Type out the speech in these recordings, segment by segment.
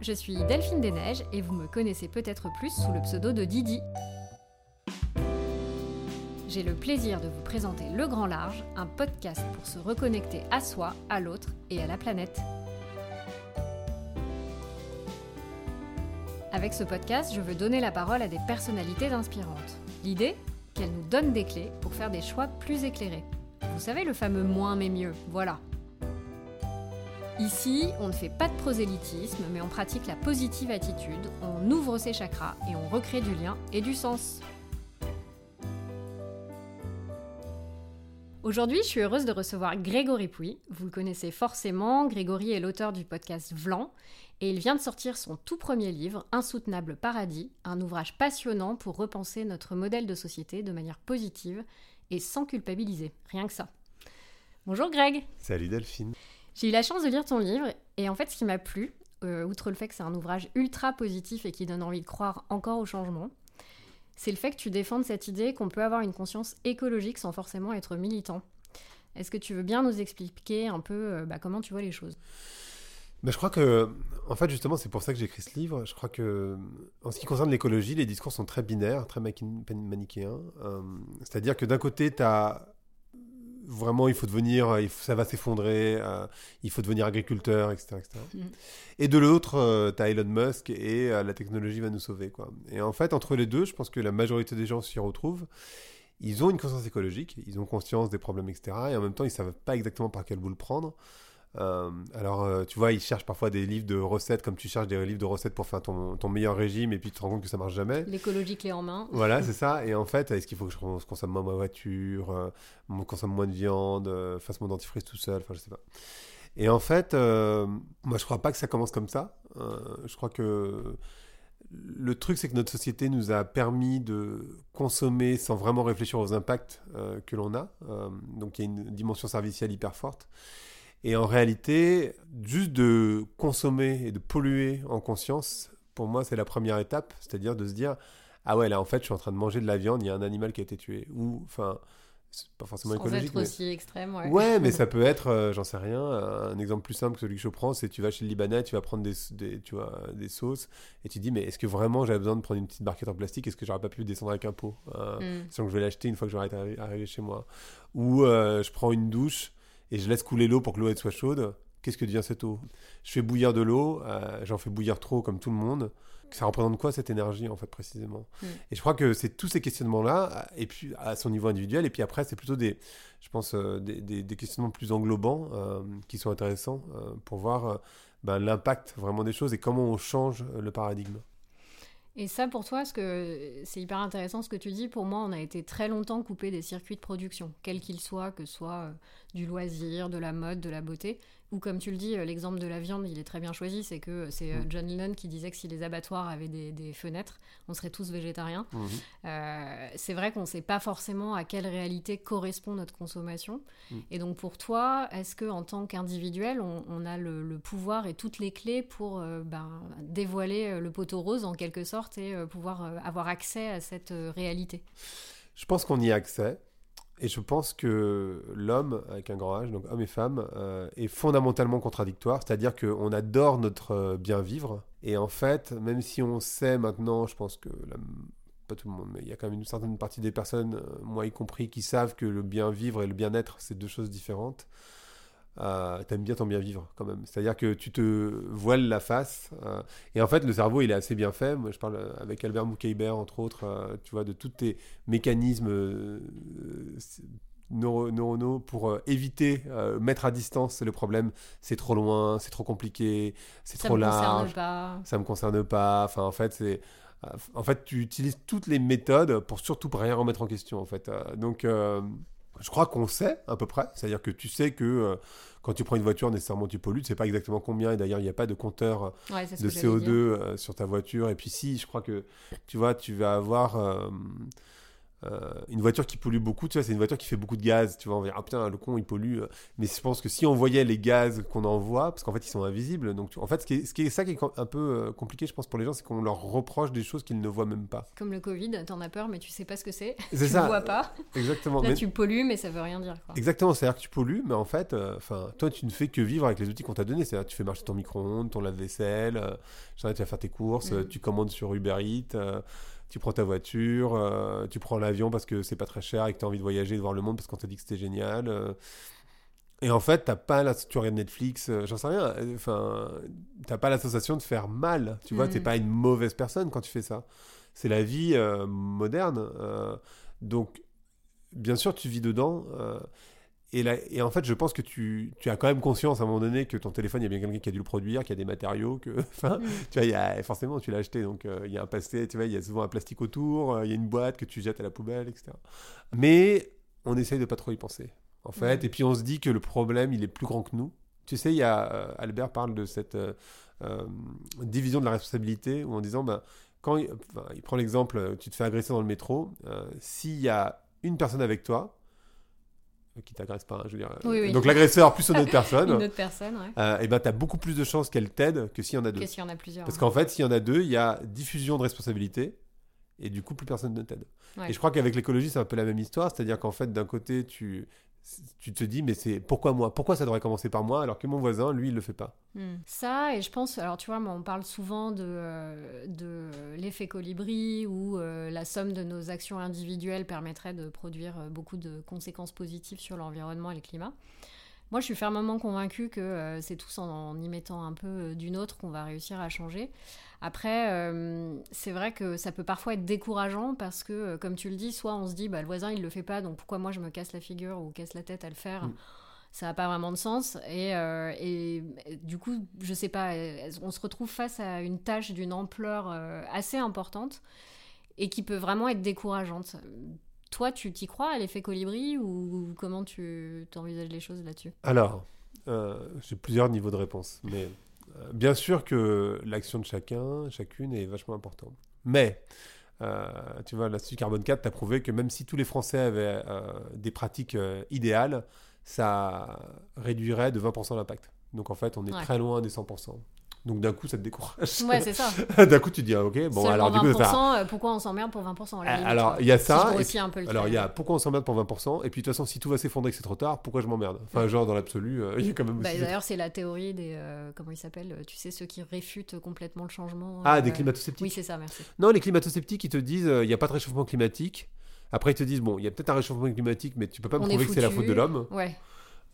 je suis Delphine Desneiges et vous me connaissez peut-être plus sous le pseudo de Didi. J'ai le plaisir de vous présenter Le Grand Large, un podcast pour se reconnecter à soi, à l'autre et à la planète. Avec ce podcast, je veux donner la parole à des personnalités inspirantes. L'idée Qu'elles nous donnent des clés pour faire des choix plus éclairés. Vous savez le fameux moins mais mieux, voilà. Ici, on ne fait pas de prosélytisme, mais on pratique la positive attitude, on ouvre ses chakras et on recrée du lien et du sens. Aujourd'hui, je suis heureuse de recevoir Grégory Pouy. Vous le connaissez forcément, Grégory est l'auteur du podcast Vlan et il vient de sortir son tout premier livre, Insoutenable Paradis, un ouvrage passionnant pour repenser notre modèle de société de manière positive et sans culpabiliser, rien que ça. Bonjour Greg Salut Delphine j'ai eu la chance de lire ton livre et en fait ce qui m'a plu, euh, outre le fait que c'est un ouvrage ultra positif et qui donne envie de croire encore au changement, c'est le fait que tu défendes cette idée qu'on peut avoir une conscience écologique sans forcément être militant. Est-ce que tu veux bien nous expliquer un peu euh, bah, comment tu vois les choses? Bah, je crois que, en fait, justement, c'est pour ça que j'ai écrit ce livre. Je crois que, en ce qui concerne l'écologie, les discours sont très binaires, très manichéens. Euh, c'est-à-dire que d'un côté, tu as vraiment, il faut devenir, euh, ça va s'effondrer, euh, il faut devenir agriculteur, etc. Mm. Et de l'autre, euh, tu as Elon Musk et la technologie va nous sauver. Quoi. Et en fait, entre les deux, je pense que la majorité des gens s'y retrouvent. Ils ont une conscience écologique, ils ont conscience des problèmes, etc. Et en même temps, ils ne savent pas exactement par quel bout le prendre. Euh, alors, euh, tu vois, ils cherchent parfois des livres de recettes, comme tu cherches des livres de recettes pour faire ton, ton meilleur régime, et puis tu te rends compte que ça marche jamais. L'écologie clé en main. Voilà, c'est ça. Et en fait, est-ce qu'il faut que je consomme moins ma voiture, euh, consomme moins de viande, fasse mon dentifrice tout seul, enfin, je sais pas. Et en fait, moi, je crois pas que ça commence comme ça. je crois que le truc, c'est que notre société nous a permis de consommer sans vraiment réfléchir aux impacts que l'on a. donc, il y a une dimension servicielle hyper forte. Et en réalité, juste de consommer et de polluer en conscience, pour moi, c'est la première étape, c'est-à-dire de se dire ah ouais, là en fait, je suis en train de manger de la viande, il y a un animal qui a été tué. Ou, enfin, c'est pas forcément Sans écologique. être aussi extrême, ouais. Ouais, mais ça peut être, euh, j'en sais rien, un exemple plus simple que celui que je prends, c'est tu vas chez le Libanais, tu vas prendre des, des, tu vois, des sauces, et tu dis, mais est-ce que vraiment j'avais besoin de prendre une petite barquette en plastique? Est-ce que j'aurais pas pu descendre avec un pot euh, mm. Sans que je vais l'acheter une fois que j'aurai arrivé chez moi. Ou euh, je prends une douche et je laisse couler l'eau pour que l'eau soit chaude, qu'est-ce que devient cette eau Je fais bouillir de l'eau, euh, j'en fais bouillir trop comme tout le monde. Ça représente quoi cette énergie en fait précisément? Mm. Et je crois que c'est tous ces questionnements-là, et puis à son niveau individuel, et puis après c'est plutôt des, je pense, euh, des, questionnements plus englobants euh, qui sont intéressants pour voir ben, l'impact vraiment des choses et comment on change le paradigme. Et ça, pour toi, ce que c'est hyper intéressant ce que tu dis. Pour moi, on a été très longtemps coupé des circuits de production, quels qu'ils soient, que ce soit du loisir, de la mode, de la beauté. Ou comme tu le dis, euh, l'exemple de la viande, il est très bien choisi. C'est que c'est euh, mm. John Lennon qui disait que si les abattoirs avaient des, fenêtres, on serait tous végétariens. Mm-hmm. Euh, c'est vrai qu'on ne sait pas forcément à quelle réalité correspond notre consommation. Mm. Et donc pour toi, est-ce que en tant qu'individuel, on, a le, pouvoir et toutes les clés pour ben, dévoiler le poteau rose en quelque sorte et pouvoir avoir accès à cette réalité? Je pense qu'on y a accès. Et je pense que l'homme, avec un grand H, donc homme et femme, euh, est fondamentalement contradictoire. C'est-à-dire qu'on adore notre euh, bien vivre. Et en fait, même si on sait maintenant, je pense que pas tout le monde, mais il y a quand même une certaine partie des personnes, euh, moi y compris, qui savent que le bien vivre et le bien-être, c'est deux choses différentes euh, t'aimes bien ton bien vivre quand même. C'est-à-dire que tu te voiles la face. Euh, et en fait, le cerveau, il est assez bien fait. Moi, je parle avec Albert Moukeiber, entre autres, euh, tu vois, de tous tes mécanismes euh, neuronaux pour éviter, mettre à distance le problème. C'est trop loin, c'est trop compliqué, c'est trop large. Pas. Ça me concerne pas. Enfin, en fait, c'est. En fait, tu utilises toutes les méthodes pour surtout rien remettre en question, en fait. donc, je crois qu'on sait à peu près. C'est-à-dire que tu sais que euh, quand tu prends une voiture, nécessairement tu pollues. Tu sais pas exactement combien. Et d'ailleurs, il n'y a pas de compteur euh, de CO2 euh, sur ta voiture. Et puis si, je crois que tu vois, tu vas avoir une voiture qui pollue beaucoup, tu vois, c'est une voiture qui fait beaucoup de gaz. Tu vois, on va dire, ah putain, le con, il pollue. Mais je pense que si on voyait les gaz qu'on envoie, parce qu'en fait, ils sont invisibles. Donc, en fait, ce qui, est, ce qui est ça qui est un peu euh, compliqué, je pense, pour les gens, c'est qu'on leur reproche des choses qu'ils ne voient même pas. Comme le Covid, t'en as peur, mais tu sais pas ce que c'est. Tu ça. le vois pas. Exactement. Là, Mais- tu pollues, mais ça veut rien dire. Quoi. Exactement, c'est-à-dire que tu pollues, mais en fait, euh, toi, tu ne fais que vivre avec les outils qu'on t'a donnés. C'est-à-dire tu fais marcher ton micro-ondes, ton lave-vaisselle, euh, tu vas faire tes courses, Mm. euh, tu commandes sur Uber Eats, euh, tu prends ta voiture, euh, tu prends l'avion parce que c'est pas très cher et que tu as envie de voyager, de voir le monde parce qu'on t'a dit que c'était génial. euh. et en fait, t'as pas la, tu regardes Netflix, euh, j'en sais rien. Enfin, t'as pas la sensation de faire mal. Tu vois, Mm. t'es pas une mauvaise personne quand tu fais ça. C'est la vie moderne. donc, bien sûr, tu vis dedans. Et, là, et en fait, je pense que tu, tu as quand même conscience à un moment donné que ton téléphone, il y a bien quelqu'un qui a dû le produire, qu'il y a des matériaux, que, enfin, Mm. tu vois, il y a, forcément, tu l'as acheté, donc euh, il y a un pastel, tu vois, il y a souvent un plastique autour, euh, il y a une boîte que tu jettes à la poubelle, etc. Mais on essaye de pas trop y penser, en fait, Mhm. et puis on se dit que le problème, il est plus grand que nous. Tu sais, il y a, euh, Albert parle de cette division de la responsabilité, où en disant, ben, quand il, enfin, il prend l'exemple, tu te fais agresser dans le métro, s'il y a une personne avec toi, qui t'agresse pas, hein, je veux dire. euh, Oui, oui. Donc l'agresseur plus une autre personne, Une autre personne, ouais. euh, et ben tu as beaucoup plus de chances qu'elle t'aide que s'il y en a deux. Qu'il y en a plusieurs Parce qu'en fait, s'il y en a deux, il y a diffusion de responsabilité et du coup, plus personne ne t'aide. Ouais. Et je crois qu'avec l'écologie, c'est un peu la même histoire. C'est-à-dire qu'en fait, d'un côté, tu, tu te dis, mais c'est pourquoi moi? Pourquoi ça devrait commencer par moi alors que mon voisin, lui, il le fait pas? Hmm. Ça, et je pense, alors tu vois, on parle souvent de, euh, de l'effet colibri où euh, la somme de nos actions individuelles permettrait de produire euh, beaucoup de conséquences positives sur l'environnement et le climat. Moi, je suis fermement convaincue que euh, c'est tous en, en y mettant un peu euh, d'une autre qu'on va réussir à changer. Après, euh, c'est vrai que ça peut parfois être décourageant parce que, comme tu le dis, soit on se dit, bah, le voisin, il le fait pas, donc pourquoi moi je me casse la figure ou casse la tête à le faire? Mm. ça n'a pas vraiment de sens. Et, et, du coup, je sais pas, on se retrouve face à une tâche d'une ampleur assez importante et qui peut vraiment être décourageante. Toi, tu t'y crois à l'effet colibri ou comment tu envisages les choses là-dessus? Alors, euh, j'ai plusieurs niveaux de réponse. Mais euh, bien sûr que l'action de chacun, chacune est vachement importante. Mais, euh, tu vois, l'Institut Carbone 4 t'a prouvé que même si tous les Français avaient des pratiques idéales, ça réduirait de 20% l'impact. Donc en fait, on est Ouais. très loin des 100%. Donc d'un coup, ça te décourage. Ouais, c'est ça. d'un coup, tu te dis, ah, ok, bon, Seulement alors du coup, 20%, ça euh, pourquoi on s'emmerde pour 20% à la limite, alors, il y a Si ça. je et un peu le alors, il y a pourquoi on s'emmerde pour 20%, et puis de toute façon, si tout va s'effondrer et que c'est trop tard, pourquoi je m'emmerde? Enfin, genre, dans l'absolu, euh, il y a quand même Bah. D'ailleurs, c'est la théorie des. euh, comment ils s'appellent Tu sais, ceux qui réfutent complètement le changement. Ah, euh, des climato-sceptiques? Oui, c'est ça, merci. Non, les climato-sceptiques, ils te disent, il n'y a pas de réchauffement climatique. Après, ils te disent, bon, il y a peut-être un réchauffement climatique, mais tu peux pas me On prouver que c'est la faute de l'homme. Ouais.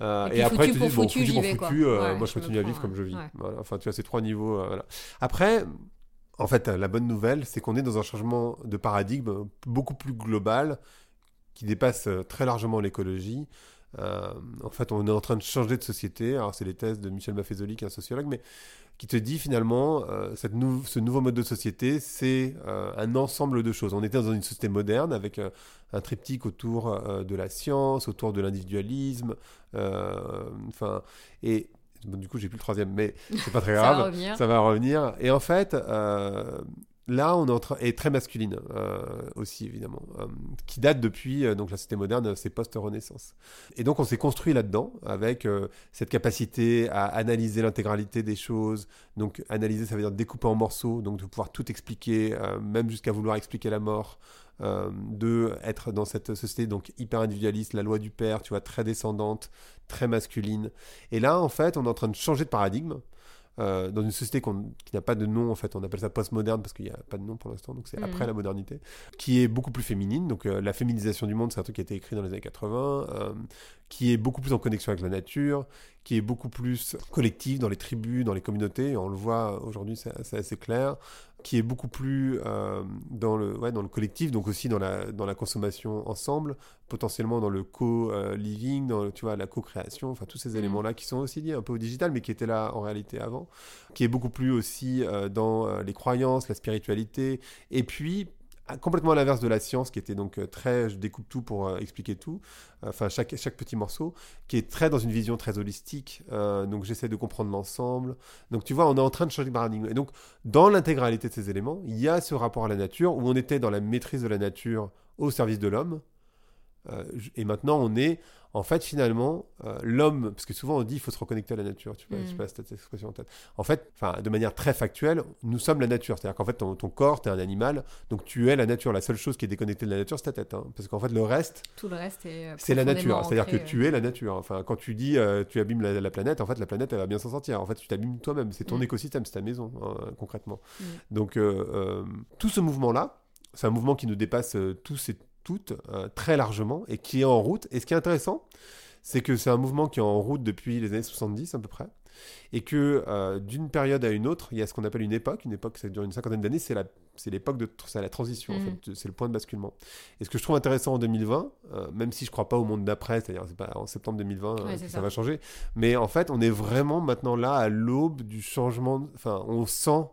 Euh, Et après, ils te disent, bon, foutu, pour foutu, euh, Ouais, moi, je continue à vivre comme je vis. ouais. Voilà. Enfin, tu vois, ces trois niveaux. euh, voilà. Après, en fait, la bonne nouvelle, c'est qu'on est dans un changement de paradigme beaucoup plus global qui dépasse euh, très largement l'écologie. Euh, en fait, on est en train de changer de société. Alors, c'est les thèses de Michel Maffezoli, qui est un sociologue, mais qui te dit finalement, euh, cette nou- ce nouveau mode de société, c'est euh, un ensemble de choses. On était dans une société moderne avec un triptyque autour de la science, autour de l'individualisme, enfin, et bon, du coup, j'ai plus le troisième, mais c'est pas très Ça grave. va revenir. Ça va revenir. Et en fait, là, on est très masculine euh, aussi, évidemment. euh, qui date depuis. euh, donc, la société moderne, c'est post-renaissance. Et donc, on s'est construit là-dedans avec cette capacité à analyser l'intégralité des choses. Donc, analyser, ça veut dire découper en morceaux. Donc, de pouvoir tout expliquer, même jusqu'à vouloir expliquer la mort. de être dans cette société donc hyper individualiste, la loi du père, tu vois, très descendante, très masculine. Et là, en fait, on est en train de changer de paradigme euh, dans une société qui n'a pas de nom, en fait, on appelle ça postmoderne parce qu'il n'y a pas de nom pour l'instant, donc c'est Mhm. après la modernité, qui est beaucoup plus féminine. Donc euh, la féminisation du monde, c'est un truc qui a été écrit dans les années 80, euh, qui est beaucoup plus en connexion avec la nature, qui est beaucoup plus collective dans les tribus, dans les communautés. On le voit aujourd'hui, c'est c'est assez clair qui est beaucoup plus euh, dans, le, ouais, dans le collectif, donc aussi dans la, dans la consommation ensemble, potentiellement dans le co-living, dans le- tu vois, la co-création, enfin tous ces Mhm. éléments-là qui sont aussi liés un peu au digital, mais qui étaient là en réalité avant, qui est beaucoup plus aussi euh, dans euh, les croyances, la spiritualité, et puis complètement à l'inverse de la science, qui était donc euh, très, je découpe tout pour euh, expliquer tout, enfin chaque, chaque petit morceau, qui est très dans une vision très holistique, euh, donc j'essaie de comprendre l'ensemble, donc tu vois, on est en train de changer de paradigme, et donc dans l'intégralité de ces éléments, il y a ce rapport à la nature où on était dans la maîtrise de la nature au service de l'homme. et maintenant, on est en fait, finalement, euh, l'homme, parce que souvent on dit il faut se reconnecter à la nature, tu vois, je sais mm. pas cette expression en tête. En fait, de manière très factuelle, nous sommes la nature. C'est-à-dire qu'en fait, ton, corps, tu es un animal, donc tu es la nature. La seule chose qui est déconnectée de la nature, c'est ta tête. Hein. parce qu'en fait, le reste. Tout le reste est. Euh, c'est la nature. C'est-à-dire que tu es la nature. Enfin, quand tu dis euh, tu abîmes la, planète, en fait, la planète, elle va bien s'en sortir. En fait, tu t'abîmes toi-même. C'est ton mm. écosystème, c'est ta maison, hein, concrètement. Mm. Donc, tout ce mouvement-là, c'est un mouvement qui nous dépasse tous et toutes très largement et qui est en route. Et ce qui est intéressant, c'est que c'est un mouvement qui est en route depuis les années 70 à peu près, et que euh, d'une période à une autre, il y a ce qu'on appelle une époque, une époque ça dure une cinquantaine d'années, c'est la c'est l'époque de c'est la transition en mm. fait, c'est le point de basculement. Et ce que je trouve intéressant en 2020, euh, même si je crois pas au monde d'après, c'est-à-dire c'est pas en septembre 2020 euh, que ça. va changer, mais en fait on est vraiment maintenant là à l'aube du changement, enfin on sent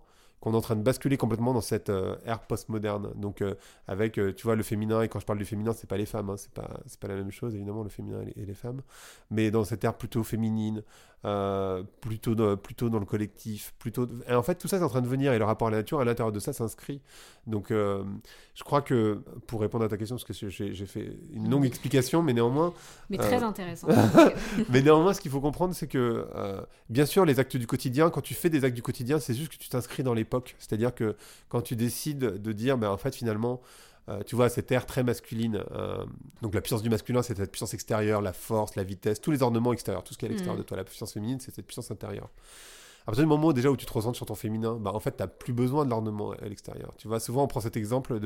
qu'on est en train de basculer complètement dans cette euh, ère postmoderne. Donc, euh, avec, euh, tu vois, le féminin, et quand je parle du féminin, c'est pas les femmes, hein, c'est pas, pas la même chose, évidemment, le féminin et les, femmes, mais dans cette ère plutôt féminine, plutôt, dans, plutôt dans le collectif, plutôt. Et en fait, tout ça est en train de venir, et le rapport à la nature, à l'intérieur de ça, s'inscrit. Donc, je crois que, pour répondre à ta question, parce que j'ai fait une longue explication, mais néanmoins. Mais très intéressant. mais néanmoins, ce qu'il faut comprendre, c'est que, bien sûr, les actes du quotidien, quand tu fais des actes du quotidien, c'est juste que tu t'inscris dans c'est-à-dire que quand tu décides de dire, ben, en fait, finalement, euh, tu vois, cette ère très masculine, euh, donc la puissance du masculin, c'est cette puissance extérieure, la force, la vitesse, tous les ornements extérieurs, tout ce qui est à l'extérieur mm. de toi. La puissance féminine, c'est cette puissance intérieure. À partir du moment déjà où tu te ressens sur ton féminin, bah, en fait, tu n'as plus besoin de l'ornement à l'extérieur. Tu vois, souvent, on prend cet exemple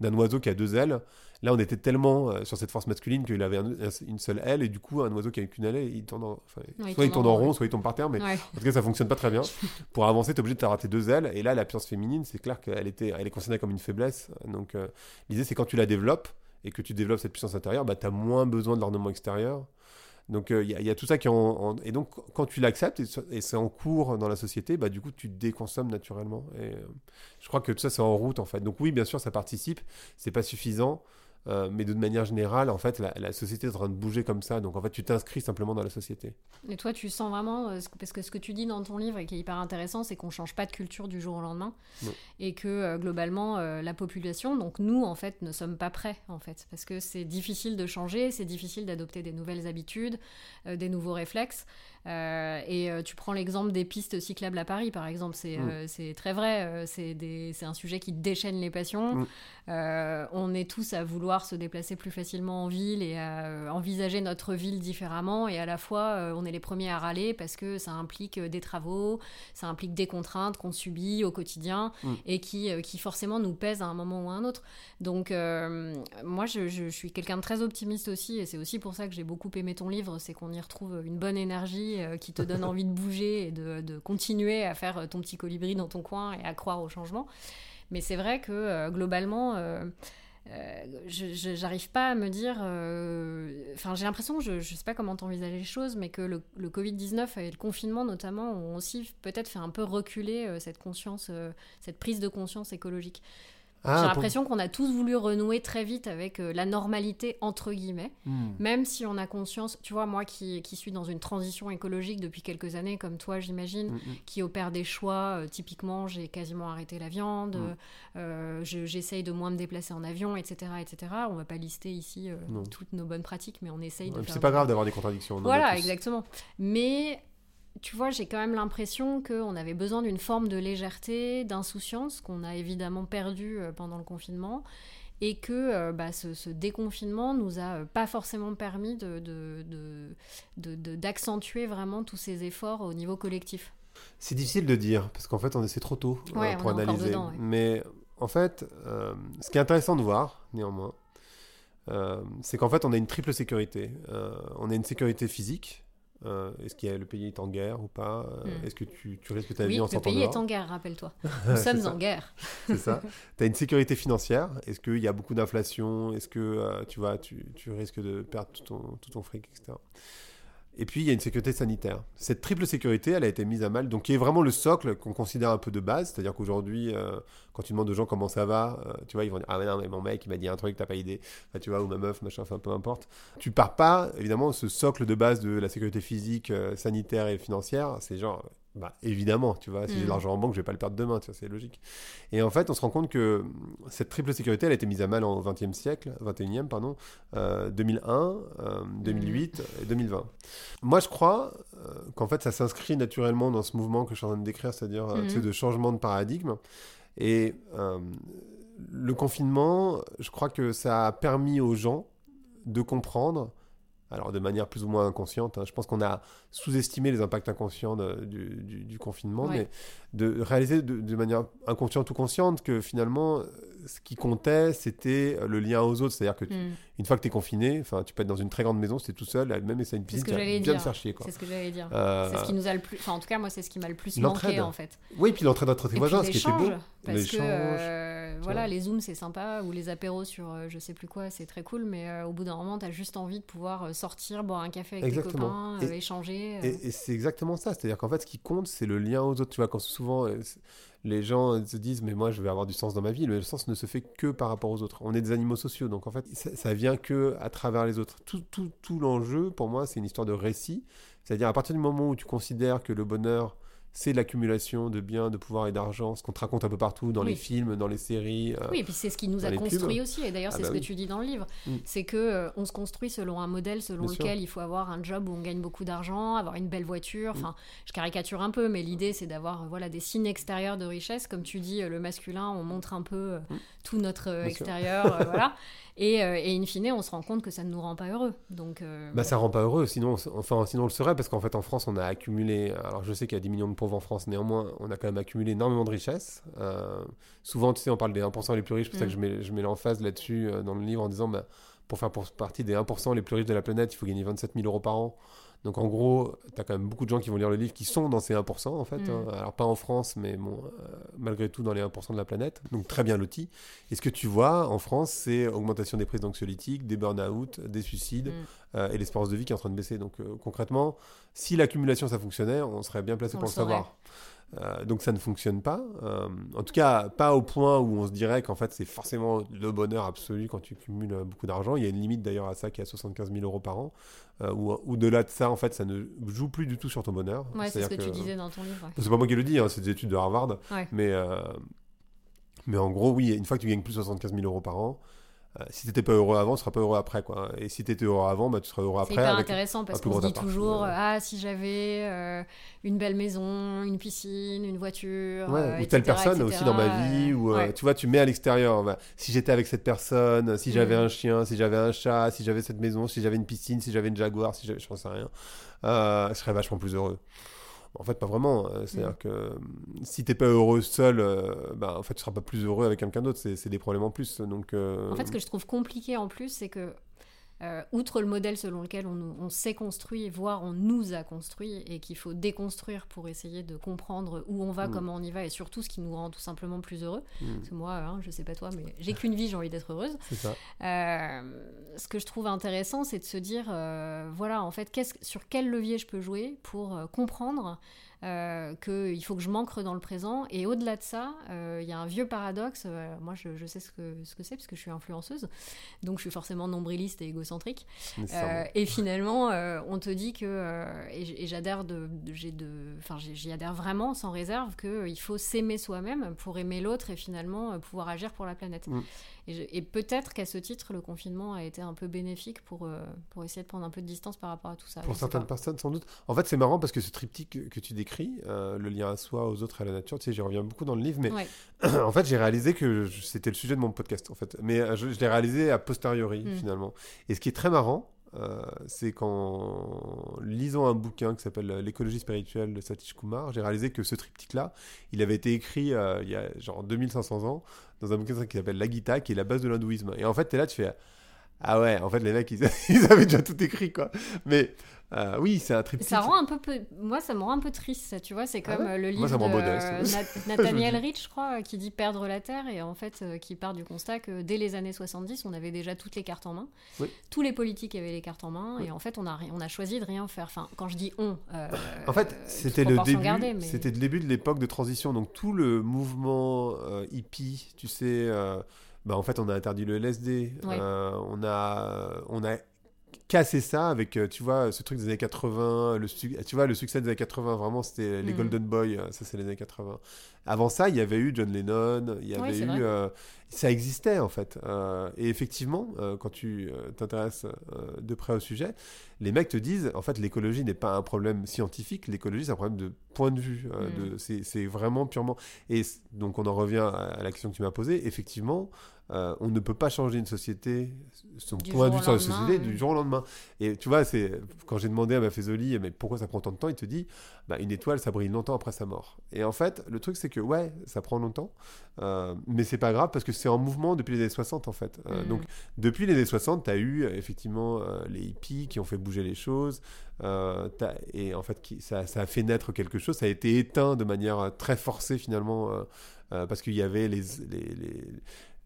d'un oiseau qui a deux ailes. Là, on était tellement euh, sur cette force masculine qu'il avait une seule aile, et du coup, un oiseau qui a qu'une aile, il tourne en, soit il tourne, en, rond, soit il tombe par terre, mais en tout cas, ça fonctionne pas très bien. Pour avancer, tu es obligé de t'arrêter deux ailes, et là, la puissance féminine, c'est clair qu'elle était, elle est considérée comme une faiblesse. Donc, euh, l'idée, c'est quand tu la développes, et que tu développes cette puissance intérieure, bah, tu as moins besoin de l'ornement extérieur. Donc il euh, y, a tout ça qui est en, Et donc quand tu l'acceptes et, c'est en cours dans la société, bah, du coup tu déconsommes naturellement. Et euh, je crois que tout ça c'est en route en fait. Donc oui, bien sûr, ça participe, c'est pas suffisant. Euh, mais de manière générale, en fait, la, société est en train de bouger comme ça. Donc, en fait, tu t'inscris simplement dans la société. Et toi, tu sens vraiment, euh, parce que ce que tu dis dans ton livre et qui est hyper intéressant, c'est qu'on change pas de culture du jour au lendemain. Et que euh, globalement, la population, donc nous, en fait, ne sommes pas prêts, en fait. Parce que c'est difficile de changer, c'est difficile d'adopter des nouvelles habitudes, des nouveaux réflexes. Euh, et euh, tu prends l'exemple des pistes cyclables à Paris, par exemple, c'est mm. euh, très vrai, c'est un sujet qui déchaîne les passions. Mm. on est tous à vouloir se déplacer plus facilement en ville et à envisager notre ville différemment, et à la fois, on est les premiers à râler parce que ça implique des travaux, ça implique des contraintes qu'on subit au quotidien mm. et qui, qui forcément nous pèsent à un moment ou à un autre. Donc, moi, je, je suis quelqu'un de très optimiste aussi, et c'est aussi pour ça que j'ai beaucoup aimé ton livre, c'est qu'on y retrouve une bonne énergie euh, qui te donne envie de bouger et de, continuer à faire ton petit colibri dans ton coin et à croire au changement. Mais c'est vrai que euh, globalement, euh, je j'arrive pas à me dire. Enfin, j'ai l'impression, je, ne sais pas comment t'envisages les choses, mais que le, le Covid-19 et le confinement notamment ont aussi peut-être fait un peu reculer cette conscience, cette prise de conscience écologique. Ah, J'ai l'impression qu'on a tous voulu renouer très vite avec euh, la normalité, entre guillemets, hmm. même si on a conscience, tu vois, moi qui, qui, suis dans une transition écologique depuis quelques années, comme toi, j'imagine, hmm, hmm. qui opère des choix, euh, typiquement, j'ai quasiment arrêté la viande, euh, j'essaye de moins me déplacer en avion, etc. etc. On va pas lister ici toutes nos bonnes pratiques, mais on essaye de. C'est pas grave d'avoir des contradictions. Voilà, exactement. Mais tu vois, j'ai quand même l'impression qu'on avait besoin d'une forme de légèreté, d'insouciance, qu'on a évidemment perdu euh, pendant le confinement, et que euh, bah, ce, déconfinement nous a euh, pas forcément permis d'accentuer vraiment tous ces efforts au niveau collectif. C'est difficile de dire, parce qu'en fait, on essaie trop tôt pour analyser. Mais en fait, ce qui est intéressant de voir, néanmoins, c'est qu'en fait, on a une triple sécurité. on a une sécurité physique, euh, est-ce que le pays est en guerre ou pas euh, hmm. Est-ce que tu, risques ta vie en Oui, le pays est en guerre, rappelle-toi. Nous sommes en guerre. C'est ça. Tu as une sécurité financière. Est-ce qu'il y a beaucoup d'inflation Est-ce que euh, tu, vois, tu, risques de perdre tout ton, tout ton fric, etc. Et puis, il y a une sécurité sanitaire. Cette triple sécurité, elle a été mise à mal, donc qui est vraiment le socle qu'on considère un peu de base. C'est-à-dire qu'aujourd'hui, euh, quand tu demandes aux gens comment ça va, euh, tu vois, ils vont dire Ah, mais non, mais mon mec, il m'a dit un truc, t'as pas idée. Tu vois, ou ma meuf, machin, enfin, peu importe. Tu pars pas, évidemment, ce socle de base de la sécurité physique, euh, sanitaire et financière, c'est genre, bah, évidemment, tu vois, si j'ai de Mm. l'argent en banque, je vais pas le perdre demain, tu vois, c'est logique. Et en fait, on se rend compte que cette triple sécurité, elle a été mise à mal en 20e siècle, 21e, pardon, euh, 2001, euh, 2008 et 2020. Moi, je crois euh, qu'en fait, ça s'inscrit naturellement dans ce mouvement que je suis en train de décrire, c'est-à-dire Mhm. de changement de paradigme. Et euh, le confinement, je crois que ça a permis aux gens de comprendre, alors de manière plus ou moins inconsciente, hein, je pense qu'on a sous-estimé les impacts inconscients de- du, du- du confinement, Ouais. mais de réaliser de, de manière inconsciente ou consciente que finalement, ce qui comptait, c'était le lien aux autres. C'est-à-dire que tu- Mm. une fois que tu es confiné, tu peux être dans une très grande maison, si tu es tout seul, même si c'est une piscine, tu bien dire. te faire chier. C'est ce que j'allais dire. Euh, C'est ce qui nous a le plus. Enfin, en tout cas, moi, c'est ce qui m'a le plus manqué, en fait. Oui, puis l'entraide entre tes Et voisins, ce qui était beau. Parce que euh, voilà, les zooms c'est sympa ou les apéros sur euh, je sais plus quoi, c'est très cool, mais euh, au bout d'un moment, t'as juste envie de pouvoir euh, sortir, boire un café avec Exactement. tes copains, Et- échanger. Et, et c'est exactement ça. C'est-à-dire qu'en fait, ce qui compte, c'est le lien aux autres. Tu vois, quand souvent c'est- les gens se disent, mais moi, je vais avoir du sens dans ma vie, mais le sens ne se fait que par rapport aux autres. On est des animaux sociaux, donc en fait, ça, ça vient que à travers les autres. Tout, tout, tout l'enjeu, pour moi, c'est une histoire de récit. C'est-à-dire, à partir du moment où tu considères que le bonheur, c'est l'accumulation de biens, de pouvoir et d'argent, ce qu'on te raconte un peu partout, dans Oui. les films, dans les séries. euh, Oui, et puis c'est ce qui nous a construit pubs. aussi. Et d'ailleurs, Ah c'est bah ce oui. que tu dis dans le livre. Mm. C'est que euh, on se construit selon un modèle selon Bien sûr. lequel il faut avoir un job où on gagne beaucoup d'argent, avoir une belle Mm. voiture. Enfin, je caricature un peu, mais l'idée c'est d'avoir euh, voilà des signes extérieurs de richesse. Comme tu dis, le masculin, on montre un peu euh, tout notre Mm. Bien extérieur, euh, voilà. Et, et in fine, on se rend compte que ça ne nous rend pas heureux. Donc, Bah, ça rend pas heureux, sinon, on- enfin, sinon on le serait, parce qu'en fait, en France, on a accumulé. Alors, je sais qu'il y a 10 millions de en France, néanmoins, on a quand même accumulé énormément de richesses. Euh, souvent, tu sais, on parle des 1% les plus riches, c'est pour ça Mm. que je mets, je mets l'emphase là-dessus euh, dans le livre en disant, bah, pour faire pour- partie des 1% les plus riches de la planète, il faut gagner 27 000 euros par an. Donc, en gros, tu as quand même beaucoup de gens qui vont lire le livre qui sont dans ces 1%, en fait. Mm. hein. Alors, pas en France, mais bon, euh, malgré tout, dans les 1% de la planète. Donc, très bien lotis. Et ce que tu vois en France, c'est augmentation des prises d'anxiolytiques, des burn-out, des suicides Mm. euh, et l'espérance de vie qui est en train de baisser. Donc euh, concrètement, si l'accumulation ça fonctionnait, on serait bien placé On pour le le savoir. Euh, donc ça ne fonctionne pas. Euh, en tout cas, pas au point où on se dirait qu'en fait c'est forcément le bonheur absolu quand tu cumules euh, beaucoup d'argent. Il y a une limite d'ailleurs à ça qui est à 75 000 euros par an. Euh, ou au-delà de ça, en fait, ça ne joue plus du tout sur ton bonheur. ouais, c'est ce que, tu disais dans ton livre. ouais. C'est pas moi qui le dis, hein, c'est des études de Harvard. Ouais. Mais, mais en gros, oui, une fois que tu gagnes plus de 75 000 euros par an, euh, si t'étais pas heureux avant, tu seras pas heureux après. Quoi. Et si t'étais heureux avant, bah, tu seras heureux C'est après. hyper avec- intéressant parce qu'on se dit appart. toujours Ouais. ah si j'avais euh, une belle maison, une piscine, une voiture, Ouais, euh, ou telle personne etc., aussi dans ma vie, euh, ou euh, ouais. tu vois, tu mets à l'extérieur. bah, si j'étais avec cette personne, si j'avais Mm. un chien, si j'avais un chat, si j'avais cette maison, si j'avais une piscine, si j'avais une Jaguar, si j'avais, je sais rien, euh, je serais vachement plus heureux. En fait, pas vraiment. euh, C'est-à-dire Mm. que euh, si t'es pas heureux seul, bah, en fait, tu seras pas plus heureux avec quelqu'un d'autre. C'est, c'est des problèmes en plus. Donc, En fait, ce que je trouve compliqué en plus, c'est que, euh, outre le modèle selon lequel on, s'est construit, voire on nous a construit, et qu'il faut déconstruire pour essayer de comprendre où on va, Mm. comment on y va, et surtout ce qui nous rend tout simplement plus heureux. mm, Parce que moi, hein, je sais pas toi, mais j'ai qu'une vie, j'ai envie d'être heureuse. ça. Euh, ce que je trouve intéressant, c'est de se dire, euh, voilà, en fait, sur quel levier je peux jouer pour comprendre euh, qu'il faut que je m'ancre dans le présent. Et au-delà de ça, euh, il y a un vieux paradoxe. euh, moi, je, je sais ce que ce que c'est, parce que je suis influenceuse. Donc, je suis forcément nombriliste et égocentrique. et finalement, on te dit que, et j'adhère de, de- j'ai de, enfin, j'y adhère vraiment sans réserve qu'il faut s'aimer soi-même pour aimer l'autre et finalement pouvoir agir pour la planète. Mm. Et, peut-être qu'à ce titre, le confinement a été un peu bénéfique pour, euh, pour essayer de prendre un peu de distance par rapport à tout ça. Pour certaines personnes, sans doute. En fait, c'est marrant parce que ce triptyque que, tu décris, euh, le lien à soi, aux autres et à la nature, tu sais, j'y reviens beaucoup dans le livre, mais Ouais. en fait, j'ai réalisé que c'était le sujet de mon podcast, en fait. Mais euh, je, je l'ai réalisé a posteriori, Mm. finalement. Et ce qui est très marrant, euh, c'est qu'en lisant un bouquin qui s'appelle L'écologie spirituelle de Satish Kumar, j'ai réalisé que ce triptyque-là, il avait été écrit euh, il y a genre 2500 ans dans un bouquin qui s'appelle La Gita, qui est la base de l'hindouisme. Et en fait, tu es là, tu fais Ah ouais, en fait, les mecs, ils, ils avaient déjà tout écrit, quoi. Mais euh, oui, c'est un triptyque. Ça rend un peu, peu- moi, ça me rend un peu triste, ça, tu vois. C'est Ah comme ouais euh, le Moi, livre ça de. Nat- Nathaniel. Rich, je crois, qui dit perdre la terre et en fait, euh, qui part du constat que dès les années 70, on avait déjà toutes les cartes en main. Oui. Tous les politiques avaient les cartes en main Oui. et en fait, on a, on a choisi de rien faire. Enfin, quand je dis on, euh, En fait, euh, c'était le début. gardée, mais- C'était le début de l'époque de transition. Donc tout le mouvement euh, hippie, tu sais, euh, bah, en fait, on a interdit le LSD. Ouais. euh, on a, on a casser ça avec, tu vois, ce truc des années 80, le, tu vois, le succès des années 80, vraiment, c'était les mm. Golden Boys, ça c'est les années 80. Avant ça, il y avait eu John Lennon, il y avait eu. Euh, ça existait en fait. Euh, et effectivement, euh, quand tu t'intéresses de près au sujet, les mecs te disent en fait, l'écologie n'est pas un problème scientifique, l'écologie c'est un problème de point de vue. Mm. C'est vraiment purement. Et donc, on en revient à la question que tu m'as posée. Effectivement, euh, on ne peut pas changer une société, son point de vue sur la société, du jour au lendemain. Et tu vois, c'est quand j'ai demandé à ma Fésoli, mais pourquoi ça prend tant de temps, il te dit, bah, une étoile, ça brille longtemps après sa mort. Et en fait, le truc, c'est que ouais, ça prend longtemps, euh, mais c'est pas grave parce que c'est en mouvement depuis les années 60, en fait. Euh, mm. Donc, depuis les années 60, tu as eu effectivement les hippies qui ont fait bouger les choses. et en fait, qui, ça, ça, a fait naître quelque chose. Ça a été éteint de manière très forcée finalement, parce qu'il y avait les, les les,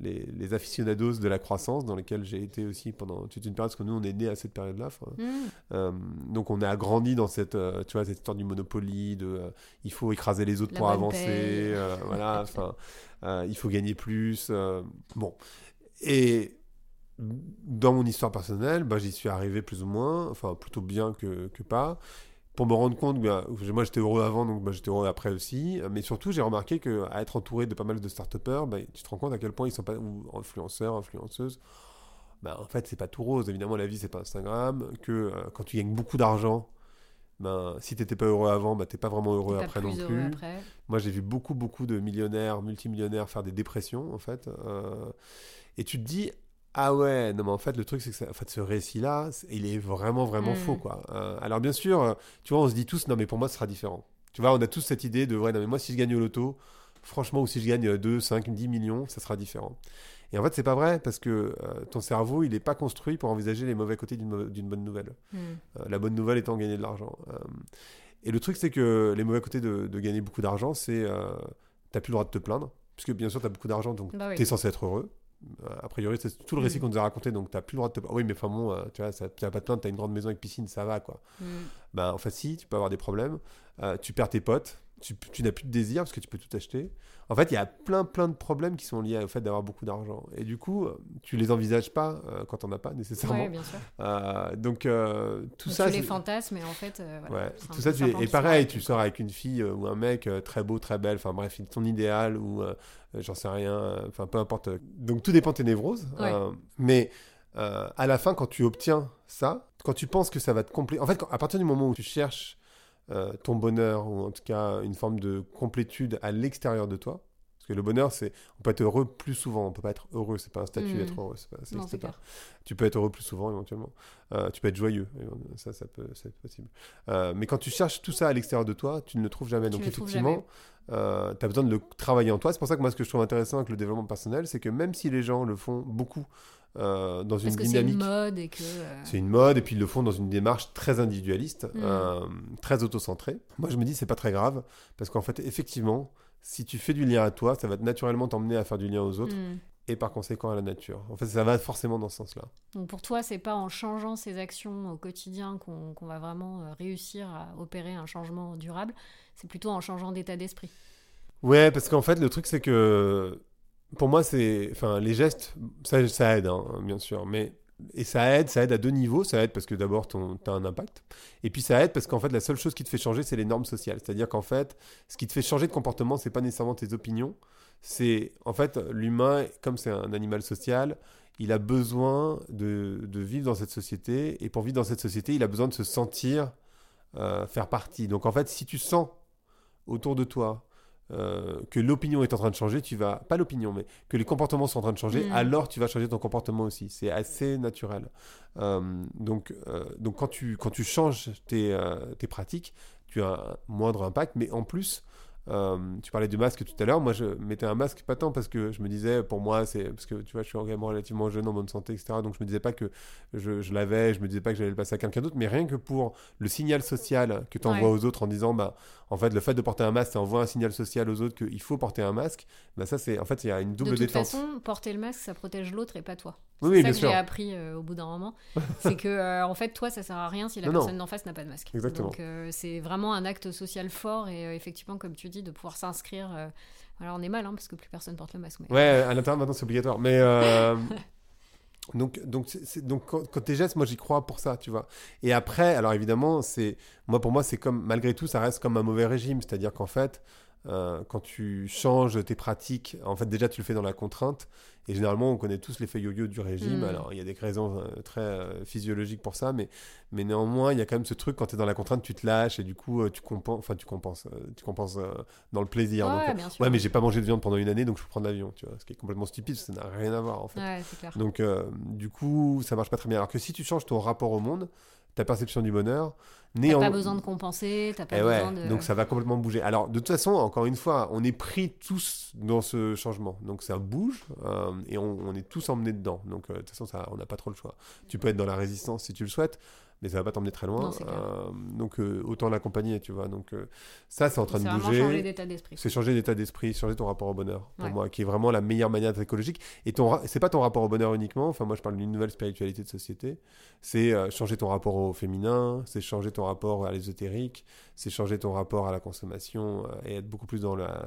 les, aficionados de la croissance, dans lesquels j'ai été aussi pendant toute une période, parce que nous, on est né à cette période-là. Mm. Euh, donc, on a grandi dans cette, euh, tu vois, cette histoire du Monopoly, de euh, il faut écraser les autres pour avancer, voilà, enfin, il faut gagner plus. bon. Et dans mon histoire personnelle, bah, j'y suis arrivé plus ou moins, enfin, plutôt bien que, que pas pour me rendre compte, bah, moi j'étais heureux avant, donc bah, j'étais heureux après aussi. Mais surtout, j'ai remarqué qu'à être entouré de pas mal de start-upers, bah, tu te rends compte à quel point ils sont pas ou influenceurs, influenceuses. Bah, en fait, c'est pas tout rose. Évidemment, la vie, c'est pas Instagram. Que euh, quand tu gagnes beaucoup d'argent, ben, si t'étais pas heureux avant, bah, t'es pas vraiment heureux après non plus. Moi, j'ai vu beaucoup, beaucoup de millionnaires, multimillionnaires faire des dépressions, en fait. Euh, et tu te dis, ah ouais, non mais en fait le truc c'est que en fait, ce récit-là, il est vraiment vraiment faux mm. quoi. Euh, alors bien sûr, euh, tu vois, on se dit tous non mais pour moi ce sera différent. Tu vois, on a tous cette idée de ouais non mais moi si je gagne au loto, franchement ou si je gagne 2, 5, 10 millions, ça sera différent. Et en fait c'est pas vrai parce que euh, ton cerveau il n'est pas construit pour envisager les mauvais côtés d'une bonne nouvelle. Mm. la bonne nouvelle étant gagner de l'argent. et le truc c'est que les mauvais côtés de, gagner beaucoup d'argent, c'est t'as plus le droit de te plaindre puisque bien sûr tu as beaucoup d'argent donc bah tu es censé être heureux. Euh, a priori, c'est tout le récit mm. qu'on nous a raconté, donc t'as plus le droit de te. Oui, mais enfin bon, euh, tu vois, ça, pas de plainte, t'as une grande maison avec piscine, ça va quoi. Mm. Ben, en fait, si, tu peux avoir des problèmes. Euh, tu perds tes potes, tu, tu n'as plus de désir parce que tu peux tout acheter. En fait, il y a plein, plein de problèmes qui sont liés au fait d'avoir beaucoup d'argent. Et du coup, tu les envisages pas quand on n'a pas nécessairement. Oui, bien sûr. donc, tout ça. Tu les fantasmes, mais en fait. ouais, tout ça, tu... et pareil, tu sors avec une fille ou un mec très beau, très belle, enfin bref, ton idéal ou euh, j'en sais rien, euh, enfin peu importe. Donc tout dépend de tes névroses. Euh, mais à la fin, quand tu obtiens ça, quand tu penses que ça va te compléter, en fait, à partir du moment où tu cherches ton bonheur ou en tout cas une forme de complétude à l'extérieur de toi, que le bonheur, c'est on peut être heureux plus souvent. On peut pas être heureux, c'est pas un statut d'être hmm. heureux. C'est pas, Tu peux être heureux plus souvent éventuellement. Euh, tu peux être joyeux. Ça, ça peut, c'est possible. Euh, mais quand tu cherches tout ça à l'extérieur de toi, tu ne le trouves jamais. Donc effectivement, euh, tu as besoin de le travailler en toi. C'est pour ça que moi, ce que je trouve intéressant avec le développement personnel, c'est que même si les gens le font beaucoup dans Parce une que dynamique. C'est une mode et que. C'est une mode et puis ils le font dans une démarche très individualiste, hmm. très autocentrée. Moi, je me dis c'est pas très grave parce qu'en fait, effectivement, si tu fais du lien à toi, ça va naturellement t'emmener à faire du lien aux autres. Hmm. Et par conséquent à la nature. En fait, ça va forcément dans ce sens-là. Donc pour toi, c'est pas en changeant ses actions au quotidien qu'on va vraiment euh, réussir à opérer un changement durable. C'est plutôt en changeant d'état d'esprit. Ouais, parce qu'en fait, le truc, c'est que pour moi, c'est, enfin, les gestes, ça, ça aide, hein, bien sûr, mais et ça aide, ça aide à deux niveaux. Ça aide parce que d'abord, tu as un impact. Et puis ça aide parce qu'en fait, la seule chose qui te fait changer, c'est les normes sociales. C'est-à-dire qu'en fait, ce qui te fait changer de comportement, c'est pas nécessairement tes opinions. C'est en fait, l'humain, comme c'est un animal social, il a besoin de, vivre dans cette société. Et pour vivre dans cette société, il a besoin de se sentir euh, faire partie. Donc en fait, si tu sens autour de toi euh, que l'opinion est en train de changer, tu vas pas l'opinion, mais que les comportements sont en train de changer, mm. alors tu vas changer ton comportement aussi. C'est assez naturel. Euh, donc, euh, donc quand tu quand tu changes tes, tes pratiques, tu as un moindre impact, mais en plus euh, tu parlais du masque tout à l'heure. Moi, je mettais un masque pas tant parce que je me disais, pour moi, c'est parce que tu vois, je suis relativement jeune, en bonne santé, etc. Donc, je me disais pas que je, je l'avais, je me disais pas que j'allais le passer à quelqu'un d'autre, mais rien que pour le signal social que tu envoies aux autres en disant, bah, en fait, le fait de porter un masque, ça envoie un signal social aux autres qu'il faut porter un masque. Bah, ça, c'est en fait, il y a une double détente. De toute façon, porter le masque, ça protège l'autre et pas toi. Oui, c'est ça que j'ai appris euh, au bout d'un moment. c'est que, euh, en fait, toi, ça sert à rien si la personne d'en face n'a pas de masque. Exactement. Donc, c'est vraiment un acte social fort et effectivement, comme tu dis, de pouvoir s'inscrire euh, alors on est mal, hein, parce que plus personne porte le masque. Ouais, à l'intérieur maintenant c'est obligatoire. Mais, euh, Donc, donc, donc quand, quand tes gestes, moi j'y crois pour ça, tu vois. Et après, alors évidemment, c'est, moi pour moi, c'est comme, malgré tout, ça reste comme un mauvais régime. C'est-à-dire qu'en fait, euh, quand tu changes tes pratiques, en fait, déjà, tu le fais dans la contrainte. Et généralement, on connaît tous l'effet yo-yo du régime. Mm. Alors, il y a des raisons euh, très euh, physiologiques pour ça, mais, mais néanmoins, il y a quand même ce truc quand tu es dans la contrainte, tu te lâches et du coup, tu compenses, enfin, tu compenses, tu compenses dans le plaisir. Ouais, Donc, bien sûr. ouais, mais j'ai pas mangé de viande pendant une année, donc je peux prendre l'avion, tu vois. Ce qui est complètement stupide, ça n'a rien à voir, en fait. Ouais, c'est clair. Donc, du coup, ça marche pas très bien. Alors que si tu changes ton rapport au monde, ta perception du bonheur, T'as néant- pas besoin de compenser, t'as pas eh ouais, besoin de. donc ça va complètement bouger. Alors, de toute façon, encore une fois, on est pris tous dans ce changement. Donc ça bouge euh, et on, on est tous emmenés dedans. Donc, euh, de toute façon, ça, on n'a pas trop le choix. Tu peux être dans la résistance si tu le souhaites, mais ça va pas t'emmener très loin. Non, c'est. Euh, donc, euh, autant l'accompagner, tu vois. Donc, euh, ça, c'est en train c'est de bouger. changer d'état d'esprit. C'est changer d'état d'esprit, changer ton rapport au bonheur, pour Ouais. moi, qui est vraiment la meilleure manière d'être écologique. Et ton, c'est pas ton rapport au bonheur uniquement. Enfin, moi, je parle d'une nouvelle spiritualité de société. C'est changer ton rapport au féminin, c'est changer ton rapport à l'ésotérique, c'est changer ton rapport à la consommation et être beaucoup plus dans la,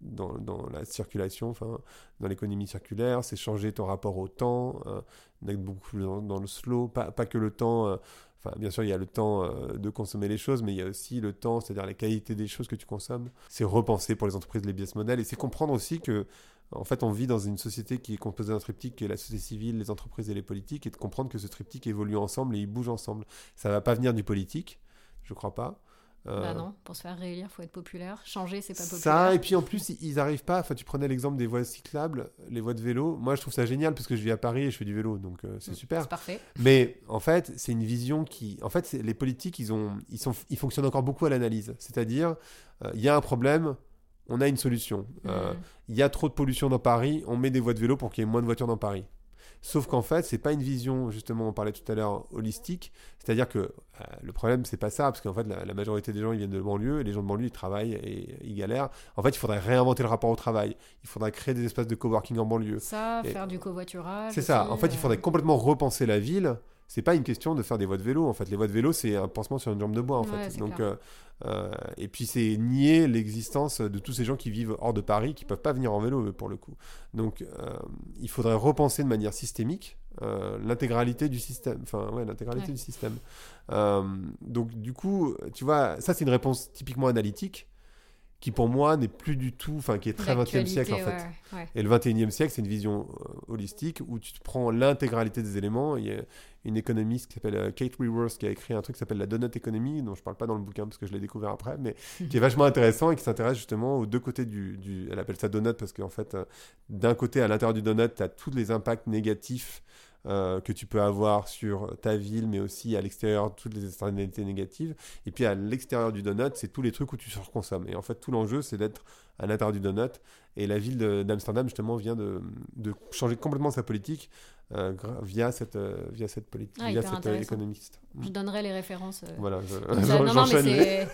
dans, la circulation, enfin, dans l'économie circulaire. C'est changer ton rapport au temps, euh, d'être beaucoup plus dans, le slow, pas, pas que le temps. euh, Enfin, bien sûr, il y a le temps euh, de consommer les choses, mais il y a aussi le temps, c'est-à-dire la qualité des choses que tu consommes. C'est repenser pour les entreprises les business models et c'est comprendre aussi que, en fait, on vit dans une société qui est composée d'un triptyque qui est la société civile, les entreprises et les politiques, et de comprendre que ce triptyque évolue ensemble et il bouge ensemble. Ça va pas venir du politique, je crois pas. Euh, Bah non, pour se faire réélire, faut être populaire. Changer, c'est pas populaire. ça, et puis en plus, ils- arrivent pas. Enfin, tu prenais l'exemple des voies cyclables, les voies de vélo. Moi, je trouve ça génial parce que je vis à Paris et je fais du vélo, donc euh, c'est Mm, super. C'est parfait. Mais en fait, c'est une vision qui. En fait, les politiques, ils, ont, ils, sont, ils fonctionnent encore beaucoup à l'analyse. C'est-à-dire, euh, il y a un problème, on a une solution. Euh, Mm. Il y a trop de pollution dans Paris, on met des voies de vélo pour qu'il y ait moins de voitures dans Paris. Sauf qu'en fait, c'est pas une vision, justement, on parlait tout à l'heure, holistique. C'est-à-dire que euh, le problème, c'est pas ça, parce qu'en fait, la, la majorité des gens, ils viennent de banlieue, et les gens de banlieue, ils travaillent et ils galèrent. En fait, il faudrait réinventer le rapport au travail. Il faudrait créer des espaces de coworking en banlieue. Ça, Et- faire du covoiturage. C'est ça. En fait, il euh, faudrait complètement repenser la ville. C'est pas une question de faire des voies de vélo. En fait, les voies de vélo, c'est un pansement sur une jambe de bois. En Ouais, fait. Donc, euh, euh, et puis c'est nier l'existence de tous ces gens qui vivent hors de Paris, qui peuvent pas venir en vélo pour le coup. Donc, euh, il faudrait repenser de manière systémique l'intégralité du système. Enfin, ouais, l'intégralité Ouais. du système. Donc, du coup, tu vois, ça c'est une réponse typiquement analytique qui pour moi n'est plus du tout, enfin qui est très 20e siècle en fait. d'actualité, ouais, ouais. Et le 21e siècle, c'est une vision euh, holistique où tu te prends l'intégralité des éléments. Il y a une économiste qui s'appelle euh, Kate Raworth qui a écrit un truc qui s'appelle la donut economy, dont je parle pas dans le bouquin parce que je l'ai découvert après, mais qui est vachement intéressant et qui s'intéresse justement aux deux côtés du, du- Elle appelle ça donut parce qu'en fait, euh, d'un côté, à l'intérieur du donut, tu as tous les impacts négatifs euh, que tu peux avoir sur ta ville, mais aussi à l'extérieur, toutes les externalités négatives. Et puis à l'extérieur du donut, c'est tous les trucs où tu surconsommes. Et en fait, tout l'enjeu, c'est d'être à l'intérieur du donut. Et la ville d'Amsterdam, justement, vient de changer complètement sa politique euh, via, cette, euh, via cette politique, Ah, via cette euh, économiste. Je donnerai les références. euh, Voilà, je. Non, non, mais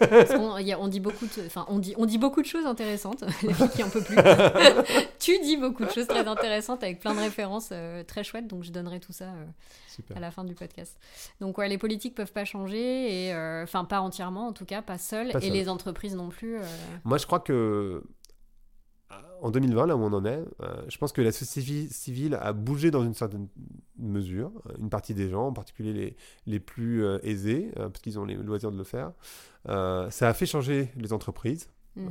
y a- on dit beaucoup de. Enfin, on dit, on dit beaucoup de choses intéressantes. La fille qui en peut plus. tu dis beaucoup de choses très intéressantes avec plein de références très chouettes. Donc, je donnerai tout ça à la fin du podcast. Donc, ouais, les politiques peuvent pas changer. et Enfin, pas entièrement, en tout cas, pas seules. Pas et les entreprises non plus. Moi, je crois que en 2020, là où on en est, euh, je pense que la société civile a bougé dans une certaine mesure. Une partie des gens, en particulier les, les plus euh, aisés, euh, parce qu'ils ont les loisirs de le faire. Ça a fait changer les entreprises, mm.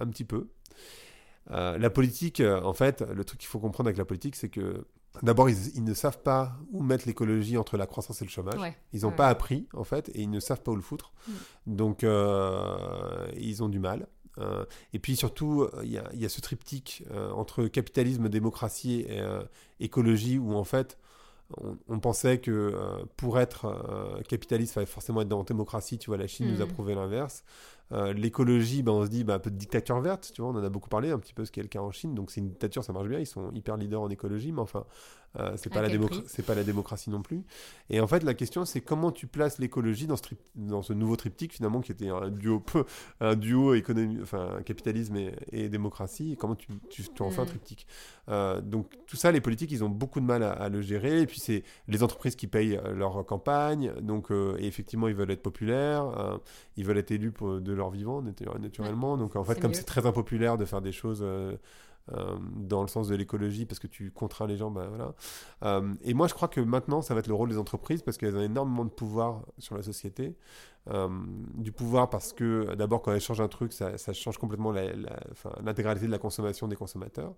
un petit peu. La politique, en fait, le truc qu'il faut comprendre avec la politique, c'est que d'abord, ils, ils ne savent pas où mettre l'écologie entre la croissance et le chômage. Ouais. Ils n'ont Ouais. pas appris, en fait, et ils ne savent pas où le foutre. Mm. Donc, euh, ils ont du mal. Euh, et puis surtout, il y, a- il y a ce triptyque euh, entre capitalisme, démocratie et euh, écologie, où en fait, on, on pensait que euh, pour être euh, capitaliste, il fallait forcément être dans la démocratie. Tu vois, la Chine nous a Mhm. prouvé l'inverse. Euh, L'écologie, ben, on se dit ben, un peu de dictature verte, tu vois, on en a beaucoup parlé, un petit peu ce qui est le cas en Chine. Donc c'est une dictature, ça marche bien, ils sont hyper leaders en écologie, mais enfin, euh, c'est pas, la pas démocratie non plus. Et en fait, la question, c'est comment tu places l'écologie dans ce, trip- dans ce nouveau triptyque, finalement, qui était un duo, un duo économie, enfin, capitalisme et, et démocratie, et comment tu, tu, tu en fais un Mhm. triptyque. Euh, donc tout ça, les politiques, ils ont beaucoup de mal à, à le gérer. Et puis c'est les entreprises qui payent euh, leur campagne. Donc euh, et effectivement, ils veulent être populaires. ils veulent être élus pour- de leur vivant natu- naturellement. Donc en fait, comme c'est très impopulaire de faire des choses euh, dans le sens de l'écologie parce que tu contrains les gens, ben voilà. Euh, et moi, je crois que maintenant, ça va être le rôle des entreprises parce qu'elles ont énormément de pouvoir sur la société. Euh, du pouvoir parce que d'abord quand elles changent un truc ça, ça change complètement l'intégralité de la consommation des consommateurs.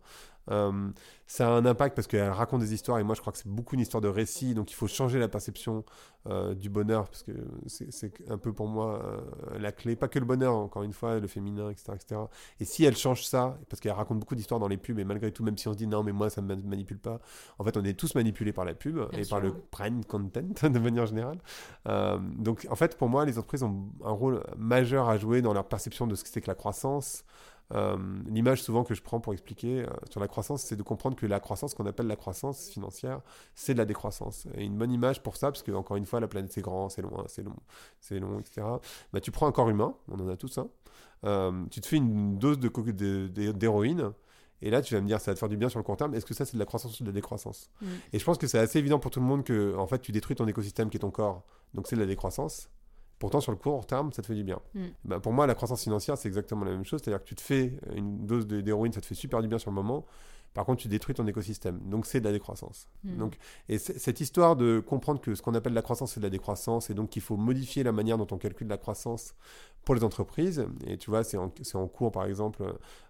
Euh, ça a un impact parce qu'elles racontent des histoires et moi je crois que c'est beaucoup une histoire de récit donc il faut changer la perception euh, du bonheur parce que c'est un peu pour moi la clé. Pas que le bonheur encore une fois le féminin etc etc et si elles changent ça parce qu'elles racontent beaucoup d'histoires dans les pubs et malgré tout même si on se dit non mais moi ça me manipule pas en fait on est tous manipulés par la pub et par le prime content de manière générale. Donc en fait pour moi les les entreprises ont un rôle majeur à jouer dans leur perception de ce que c'est que la croissance. Euh, l'image souvent que je prends pour expliquer euh, sur la croissance, c'est de comprendre que la croissance, qu'on appelle la croissance financière, c'est de la décroissance. Et une bonne image pour ça, parce que encore une fois, la planète c'est grand, c'est loin, c'est long, c'est long, etc. Bah, tu prends un corps humain, on en a tous un. Euh, tu te fais une dose de d'héroïne. Et là, tu vas me dire, ça va te faire du bien sur le court terme. Est-ce que ça, c'est de la croissance ou de la décroissance? Mm. Et je pense que c'est assez évident pour tout le monde que, en fait, tu détruis ton écosystème qui est ton corps. Donc, c'est de la décroissance. Pourtant, sur le court terme, ça te fait du bien. Mm. Ben, pour moi, la croissance financière, c'est exactement la même chose. C'est-à-dire que tu te fais une dose d'héroïne, ça te fait super du bien sur le moment. Par contre, tu détruis ton écosystème. Donc, c'est de la décroissance. Hmm. Donc, et cette histoire de comprendre que ce qu'on appelle la croissance, c'est de la décroissance, et donc qu'il faut modifier la manière dont on calcule la croissance pour les entreprises. Et tu vois, c'est en, en, cours, par exemple,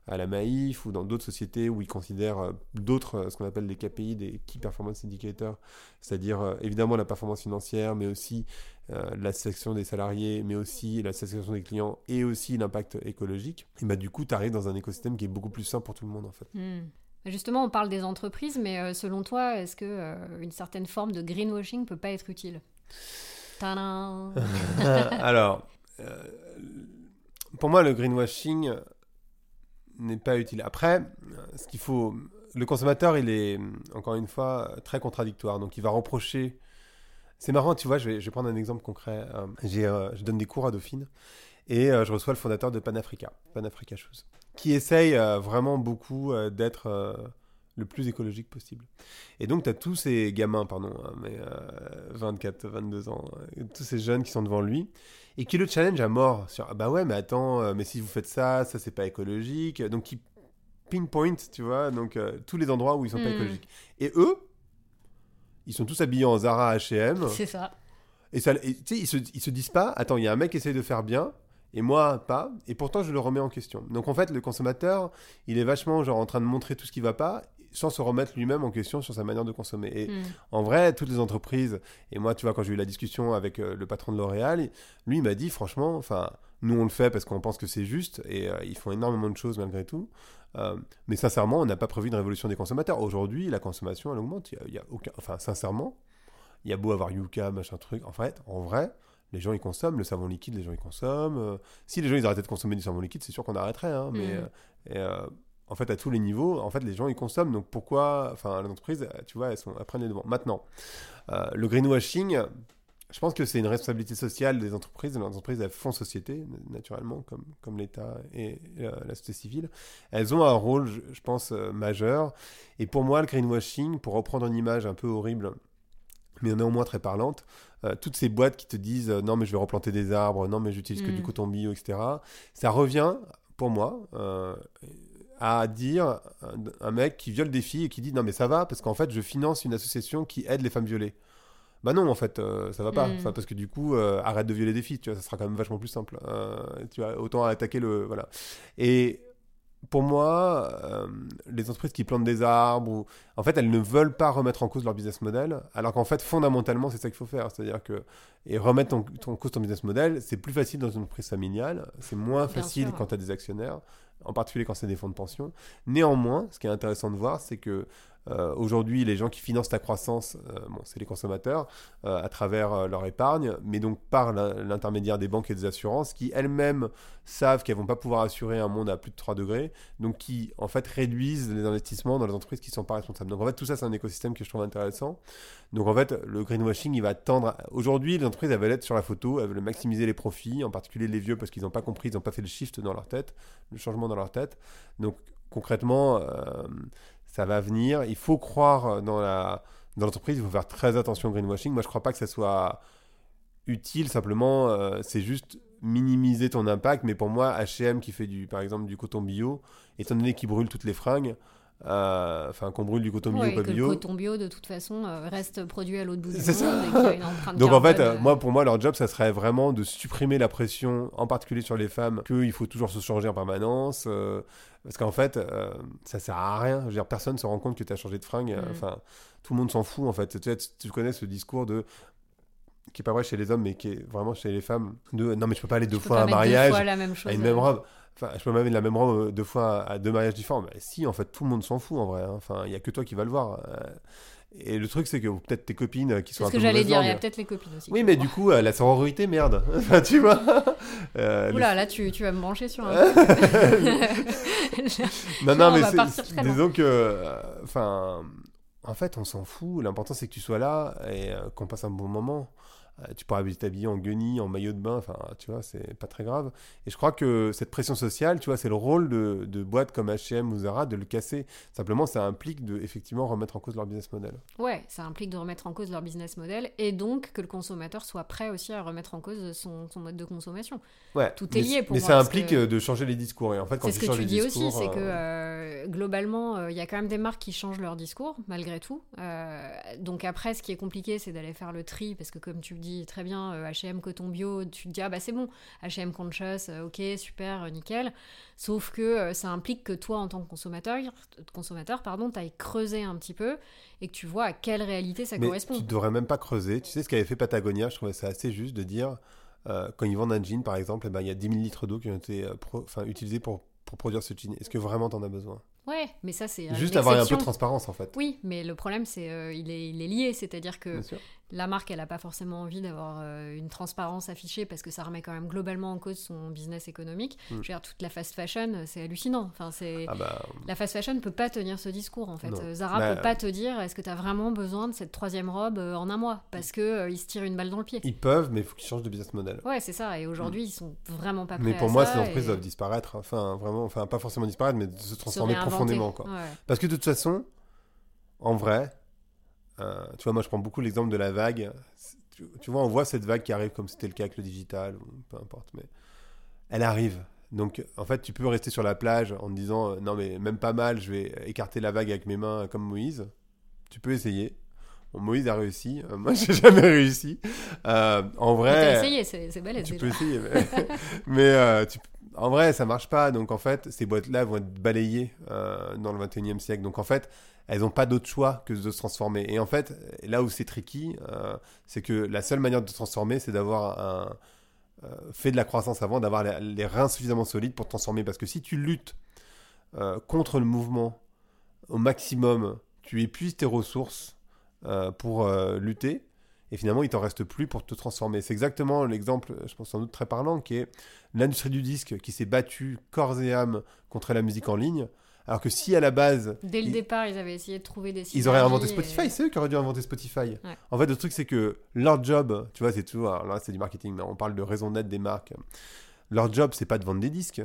à la Maïf ou dans d'autres sociétés où ils considèrent euh, d'autres, euh, ce qu'on appelle des KPI, des Key Performance Indicators, c'est-à-dire euh, évidemment la performance financière, mais aussi la sélection des salariés, mais aussi la sélection des clients et aussi l'impact écologique. Et bah, du coup, tu arrives dans un écosystème qui est beaucoup plus sain pour tout le monde, en fait. Hmm. Justement, on parle des entreprises, mais euh, selon toi, est-ce que euh, une certaine forme de greenwashing peut pas être utile? Alors, euh, pour moi, le greenwashing n'est pas utile. Après, ce qu'il faut, le consommateur, il est encore une fois très contradictoire. Donc, il va reprocher. C'est marrant, tu vois. Je vais, prendre un exemple concret. je donne des cours à Dauphine et je reçois le fondateur de Panafrica, Panafrica Shoes qui essaye euh, vraiment beaucoup euh, d'être euh, le plus écologique possible. Et donc, tu as tous ces gamins, pardon, hein, mais 24, 22 ans, tous ces jeunes qui sont devant lui, et qui le challenge à mort sur ah bah ouais, mais attends, mais si vous faites ça, ça c'est pas écologique. Donc, qui pinpoint, tu vois, donc tous les endroits où ils sont pas hmm. écologiques. Et eux, ils sont tous habillés en Zara HM. C'est ça. Et, ça, et ils, se, ils se disent pas, attends, il y a un mec qui essaye de faire bien, et moi pas, et pourtant je le remets en question. Donc en fait, le consommateur, il est vachement genre en train de montrer tout ce qui va pas sans se remettre lui-même en question sur sa manière de consommer. Et hmm. en vrai, toutes les entreprises, et moi, tu vois, quand j'ai eu la discussion avec euh, le patron de L'Oréal, lui, il m'a dit, franchement, enfin, nous, on le fait parce qu'on pense que c'est juste, et euh, ils font énormément de choses malgré tout. Euh, mais sincèrement, on n'a pas prévu une révolution des consommateurs. Aujourd'hui, la consommation, elle augmente. Il y, a, aucun... Enfin, sincèrement, il y a beau avoir Yuka, machin truc. En fait, en vrai, les gens ils consomment le savon liquide les gens ils consomment euh, si les gens ils arrêtaient de consommer du savon liquide c'est sûr qu'on arrêterait hein, mais mm. euh, euh, en fait à tous les niveaux en fait les gens ils consomment donc pourquoi enfin les entreprises tu vois elles sont elles prennent les devants maintenant le greenwashing je pense que c'est une responsabilité sociale des entreprises. Les entreprises, elles font société, naturellement, comme, comme l'État et la, société civile. Elles ont un rôle, je, je pense, majeur. Et pour moi, le greenwashing, pour reprendre une image un peu horrible mais néanmoins très parlante. Euh, toutes ces boîtes qui te disent euh, non mais je vais replanter des arbres, non mais j'utilise que du mm. coton bio, etc. Ça revient pour moi euh, à dire un, mec qui viole des filles et qui dit non mais ça va parce qu'en fait je finance une association qui aide les femmes violées. Bah non, en fait, ça va pas. Mm. parce que du coup, arrête de violer des filles, tu vois, ça sera quand même vachement plus simple. tu vois, autant attaquer le. Voilà. Et pour moi, euh, les entreprises qui plantent des arbres, ou... en fait, elles ne veulent pas remettre en cause leur business model, alors qu'en fait, fondamentalement, c'est ça qu'il faut faire. C'est-à-dire que, et remettre en, cause ton business model, c'est plus facile dans une entreprise familiale, c'est moins facile quand tu as des actionnaires, en particulier quand c'est des fonds de pension. Néanmoins, ce qui est intéressant de voir, c'est que euh, aujourd'hui, les gens qui financent ta croissance, euh, bon, c'est les consommateurs euh, à travers leur épargne, mais donc par l'intermédiaire des banques et des assurances qui elles-mêmes savent qu'elles vont pas pouvoir assurer un monde à plus de 3 degrés, donc qui en fait réduisent les investissements dans les entreprises qui sont pas responsables. Donc en fait, tout ça, c'est un écosystème que je trouve intéressant. Donc en fait, le greenwashing, il va tendre. Aujourd'hui, les entreprises, elles veulent être sur la photo, elles veulent maximiser les profits, en particulier les vieux parce qu'ils n'ont pas compris, ils n'ont pas fait le shift dans leur tête, le changement dans leur tête. Donc concrètement, ça va venir. Il faut croire dans la dans l'entreprise, il faut faire très attention au greenwashing. Moi, je ne crois pas que ça soit utile, simplement, c'est juste minimiser ton impact. Mais pour moi, H&M qui fait du, par exemple du coton bio, étant donné qu'il brûle toutes les fringues, euh, enfin qu'on brûle du coton bio pas bio. Le coton bio de toute façon euh, reste produit à l'autre bout du monde. Ça. Donc en fait, euh, moi pour moi leur job ça serait vraiment de supprimer la pression, en particulier sur les femmes, qu'il faut toujours se changer en permanence, parce qu'en fait ça sert à rien. Je veux dire personne se rend compte que tu as changé de fringue. Mm. Enfin tout le monde s'en fout en fait. Tu, tu connais ce discours de qui est pas vrai chez les hommes, mais qui est vraiment chez les femmes. De, non, mais je peux pas aller deux fois à un mariage, à une même robe. Enfin, je peux même la même robe deux fois à deux mariages différents. Mais si, en fait, tout le monde s'en fout en vrai. Hein. Enfin, il y a que toi qui vas le voir. Euh. Et le truc, c'est que peut-être tes copines qui sont un peu. ce que j'allais dire, il y a peut-être les copines aussi. Oui, mais du coup, euh, la sororité, merde. enfin, tu vois. Euh, Oula, là, tu, tu, vas me brancher sur un. non, non, mais c'est. Disons que. Enfin. en fait, on s'en fout. L'important, c'est que tu sois là et qu'on passe un bon moment. Euh, tu pourras t'habiller en guenille, en maillot de bain, enfin, tu vois, c'est pas très grave. Et je crois que cette pression sociale, tu vois, c'est le rôle de, de, boîtes comme H&M ou Zara de le casser. Simplement, ça implique de effectivement remettre en cause leur business model. Ouais, ça implique de remettre en cause leur business model et donc que le consommateur soit prêt aussi à remettre en cause son, son mode de consommation. Ouais. Tout est lié pour mais moi. Ça implique euh, de changer les discours. Et en fait, quand c'est ce que tu dis aussi, c'est que euh, globalement, il y a quand même des marques qui changent leur discours malgré tout. donc après, ce qui est compliqué, c'est d'aller faire le tri parce que comme tu dis très bien, H&M coton bio, tu te dis ah bah c'est bon, H&M conscious, euh, ok super, euh, nickel. Sauf que ça implique que toi en tant que consommateur, consommateur pardon, t'ailles creuser un petit peu et que tu vois à quelle réalité ça Mais correspond. Tu devrais même pas creuser. Tu sais ce qu'avait fait Patagonia, je trouvais ça assez juste de dire quand ils vendent un jean par exemple, eh ben, il y a 10 000 litres d'eau qui ont été utilisés pour, pour produire ce jean. Est-ce que vraiment t'en as besoin? Ouais, mais ça c'est juste avoir un peu de transparence en fait. Oui, mais le problème c'est il, est, il est lié, c'est-à-dire que la marque, elle n'a pas forcément envie d'avoir euh, une transparence affichée parce que ça remet quand même globalement en cause son business économique. Mm. Je veux dire, toute la fast fashion, c'est hallucinant. Enfin, c'est... Ah bah, la fast fashion ne peut pas tenir ce discours, en fait. Zara ne bah, peut pas te dire est-ce que tu as vraiment besoin de cette troisième robe euh, en un mois? Parce qu'ils euh, se tirent une balle dans le pied. Ils peuvent, mais il faut qu'ils changent de business model. Ouais, c'est ça. Et aujourd'hui, mm. ils sont vraiment pas prêts Mais pour moi, ces entreprises doivent disparaître. Enfin, vraiment, enfin, pas forcément disparaître, mais se transformer profondément. Quoi. Parce que de toute façon, en vrai, tu vois, moi je prends beaucoup l'exemple de la vague tu, vois, on voit cette vague qui arrive comme c'était le cas avec le digital, ou peu importe, mais elle arrive. Donc, en fait, tu peux rester sur la plage en te disant euh, non, mais même pas mal, je vais écarter la vague avec mes mains comme Moïse. Tu peux essayer. Bon, Moïse a réussi. Euh, moi, j'ai jamais réussi. Euh, en vrai. Tu essayé, c'est belle. Tu peux essayer. Mais, en vrai, ça marche pas. Donc, en fait, ces boîtes-là vont être balayées dans le 21e siècle. Donc, en fait, elles n'ont pas d'autre choix que de se transformer. Et en fait, là où c'est tricky, euh, c'est que la seule manière de se transformer, c'est d'avoir un, euh, fait de la croissance avant, d'avoir les, reins suffisamment solides pour te transformer. Parce que si tu luttes euh, contre le mouvement au maximum, tu épuises tes ressources pour lutter. Et finalement, il t'en reste plus pour te transformer. C'est exactement l'exemple, je pense sans doute très parlant, qui est l'industrie du disque qui s'est battue corps et âme contre la musique en ligne. Alors que si à la base. Dès le départ, ils avaient essayé de trouver des Ils auraient inventé Spotify, c'est eux qui auraient dû inventer Spotify. En fait, le truc, c'est que leur job, tu vois, c'est tout. là, c'est du marketing, mais on parle de raison d'être des marques. Leur job, c'est pas de vendre des disques.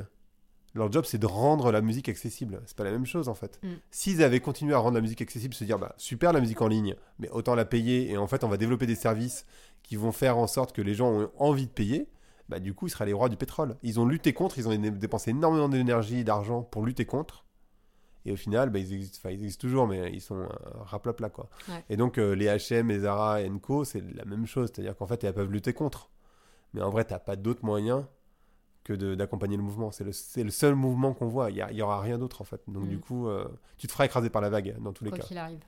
Leur job, c'est de rendre la musique accessible. C'est pas la même chose, en fait. Mm. S'ils avaient continué à rendre la musique accessible, se dire, bah, super la musique en ligne, mais autant la payer, et en fait, on va développer des services qui vont faire en sorte que les gens ont envie de payer, bah, du coup, ils seraient les rois du pétrole. Ils ont lutté contre, ils ont dépensé énormément d'énergie et d'argent pour lutter contre. Et au final, bah, ils, existent, ils existent toujours, mais ils sont raplop là. Quoi. Et donc, euh, les HM, les Zara et Co, c'est la même chose. C'est-à-dire qu'en fait, elles peuvent lutter contre. Mais en vrai, tu n'as pas d'autre moyen que d'accompagner le mouvement. C'est le, le, seul mouvement qu'on voit. Il n'y aura rien d'autre, en fait. Donc, du mm. coup, euh, tu te feras écraser par la vague, dans tous les cas. qu'il arrive.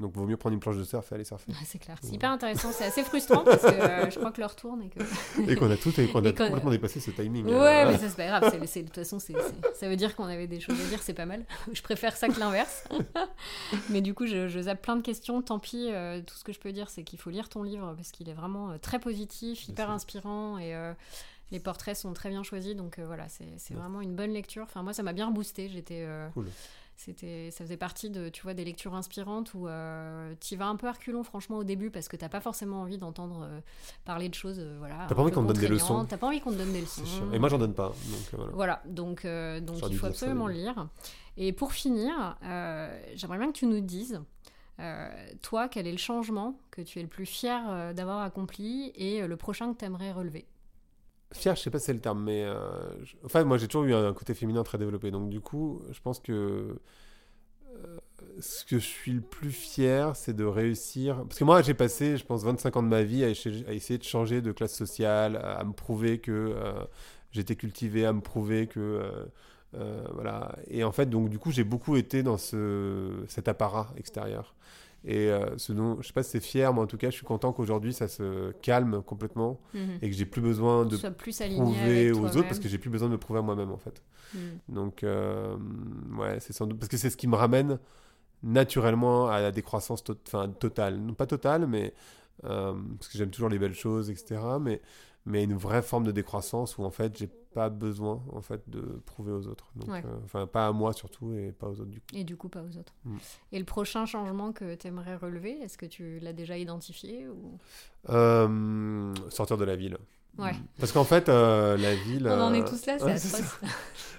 Donc, vaut mieux prendre une planche de surf et aller surfer. c'est clair. C'est hyper intéressant. C'est assez frustrant parce que euh, je crois que l'heure tourne et que. et qu'on a tout et qu'on a complètement dépassé ce timing. Ouais, mais ça, c'est pas grave. de toute façon, ça veut dire qu'on avait des choses à dire. C'est pas mal. je préfère ça que l'inverse. mais du coup, je, je, zappe plein de questions. Tant pis. Euh, tout ce que je peux dire, c'est qu'il faut lire ton livre parce qu'il est vraiment euh, très positif, hyper inspirant et. les portraits sont très bien choisis, donc voilà, c'est vraiment une bonne lecture. Enfin, moi, ça m'a bien boosté. J'étais cool c'était ça faisait partie de tu vois des lectures inspirantes où euh, tu vas un peu reculons franchement au début parce que t'as pas forcément envie d'entendre euh, parler de choses euh, voilà t'as pas envie qu'on te donne des leçons. T'as pas envie qu'on te donne des leçons. Et moi j'en donne pas donc voilà. donc donc il faut absolument lire. Et pour finir j'aimerais bien que tu nous dises toi, quel est le changement que tu es le plus fier d'avoir accompli et le prochain que tu aimerais relever? Fier, je sais pas si c'est le terme, mais enfin, moi j'ai toujours eu un côté féminin très développé, donc du coup, je pense que ce que je suis le plus fier, c'est de réussir. Parce que moi, j'ai passé, je pense, 25 ans de ma vie à, essayer de changer de classe sociale, à, me prouver que euh, j'étais cultivé, à me prouver que. Euh, euh, voilà. Et en fait, donc, du coup, j'ai beaucoup été dans ce, cet apparat extérieur. Et ce dont, je sais pas si c'est fier, mais en tout cas, je suis content qu'aujourd'hui ça se calme complètement mhm. et que j'ai plus besoin de plus prouver aux autres parce que j'ai plus besoin de me prouver à moi-même en fait. Mhm. Donc, ouais, c'est sans doute parce que c'est ce qui me ramène naturellement à la décroissance totale. Non pas totale, mais euh, parce que j'aime toujours les belles choses, etc. Mais, mais une vraie forme de décroissance où en fait j'ai pas besoin en fait de prouver aux autres. Donc, euh, enfin pas à moi surtout et pas aux autres du coup. Et du coup pas aux autres. Mm. Et le prochain changement que tu aimerais relever, est-ce que tu l'as déjà identifié ou... Euh, sortir de la ville. Ouais. Parce qu'en fait, la ville. On en est tous là, c'est atroce.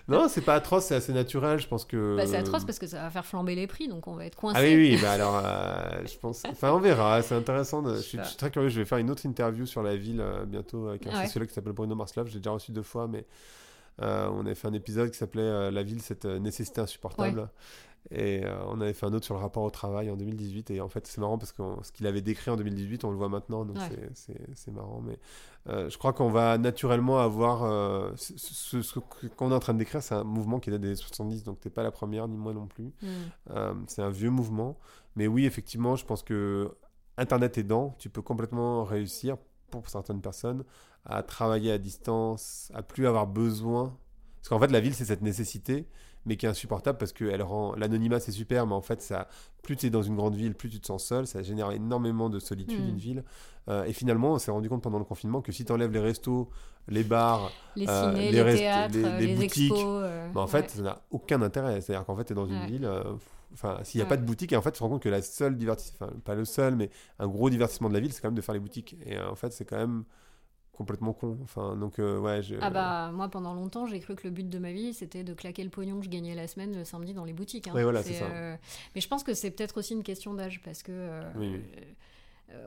Non, c'est pas atroce, c'est assez naturel. Je pense que. Bah, c'est atroce parce que ça va faire flamber les prix, donc on va être coincé. Ah oui, oui, bah alors, euh, je pense. Enfin, on verra, c'est intéressant. Je, suis, très curieux, je vais faire une autre interview sur la ville euh, bientôt avec un sociologue qui s'appelle Bruno Marslov. J'ai déjà reçu deux fois, mais euh, on avait fait un épisode qui s'appelait La ville, cette nécessité insupportable. Et euh, on avait fait un autre sur le rapport au travail en 2018. Et en fait, c'est marrant parce que ce qu'il avait décrit en 2018, on le voit maintenant. Donc c'est marrant. Mais euh, je crois qu'on va naturellement avoir. Euh, ce, qu'on est en train de décrire, c'est un mouvement qui date des 70. Donc t'es pas la première, ni moi non plus. Mm. c'est un vieux mouvement. Mais oui, effectivement, je pense que Internet aidant, tu peux complètement réussir pour certaines personnes à travailler à distance, à plus avoir besoin. Parce qu'en fait, la ville, c'est cette nécessité mais qui est insupportable parce que elle rend l'anonymat c'est super mais en fait ça plus tu es dans une grande ville plus tu te sens seul ça génère énormément de solitude mm. une ville. Euh, et finalement on s'est rendu compte pendant le confinement que si tu enlèves les restos les bars les, euh, ciné, les, théâtres les, boutiques euh, bah, en fait ça n'a aucun intérêt. C'est à dire qu'en fait tu es dans une ville Enfin, s'il n'y a pas de boutique, et en fait, tu te rends compte que la seule divertissement, enfin, pas le seul, mais un gros divertissement de la ville, c'est quand même de faire les boutiques. Et en fait, c'est quand même complètement con. Enfin, donc, euh, ouais. Je... Ah bah, moi, pendant longtemps, j'ai cru que le but de ma vie, c'était de claquer le pognon que je gagnais la semaine le samedi dans les boutiques. Hein. voilà, c'est ça. Euh, mais je pense que c'est peut-être aussi une question d'âge, parce que euh, oui,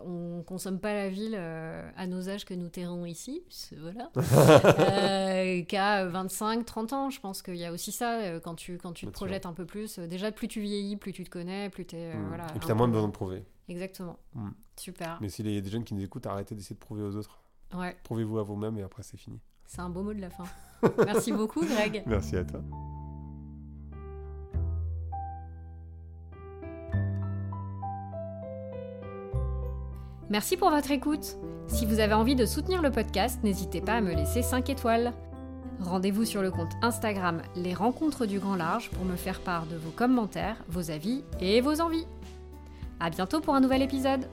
on consomme pas la ville à nos âges que nous terrons ici, voilà, qu'à 25, 30 ans. Je pense qu'il y a aussi ça, quand tu, quand tu te projettes un peu plus. déjà, plus tu vieillis, plus tu te connais, plus tu es... Mm. voilà, Et puis, tu as moins besoin de prouver. Exactement. Mm. Super. Mais s'il y a des jeunes qui nous écoutent, arrêtez d'essayer de prouver aux autres. Prouvez-vous à vous-même et après c'est fini. C'est un beau mot de la fin. Merci beaucoup Greg. Merci à toi. Merci pour votre écoute. Si vous avez envie de soutenir le podcast, n'hésitez pas à me laisser 5 étoiles. Rendez-vous sur le compte Instagram Les Rencontres du Grand Large pour me faire part de vos commentaires, vos avis et vos envies. À bientôt pour un nouvel épisode.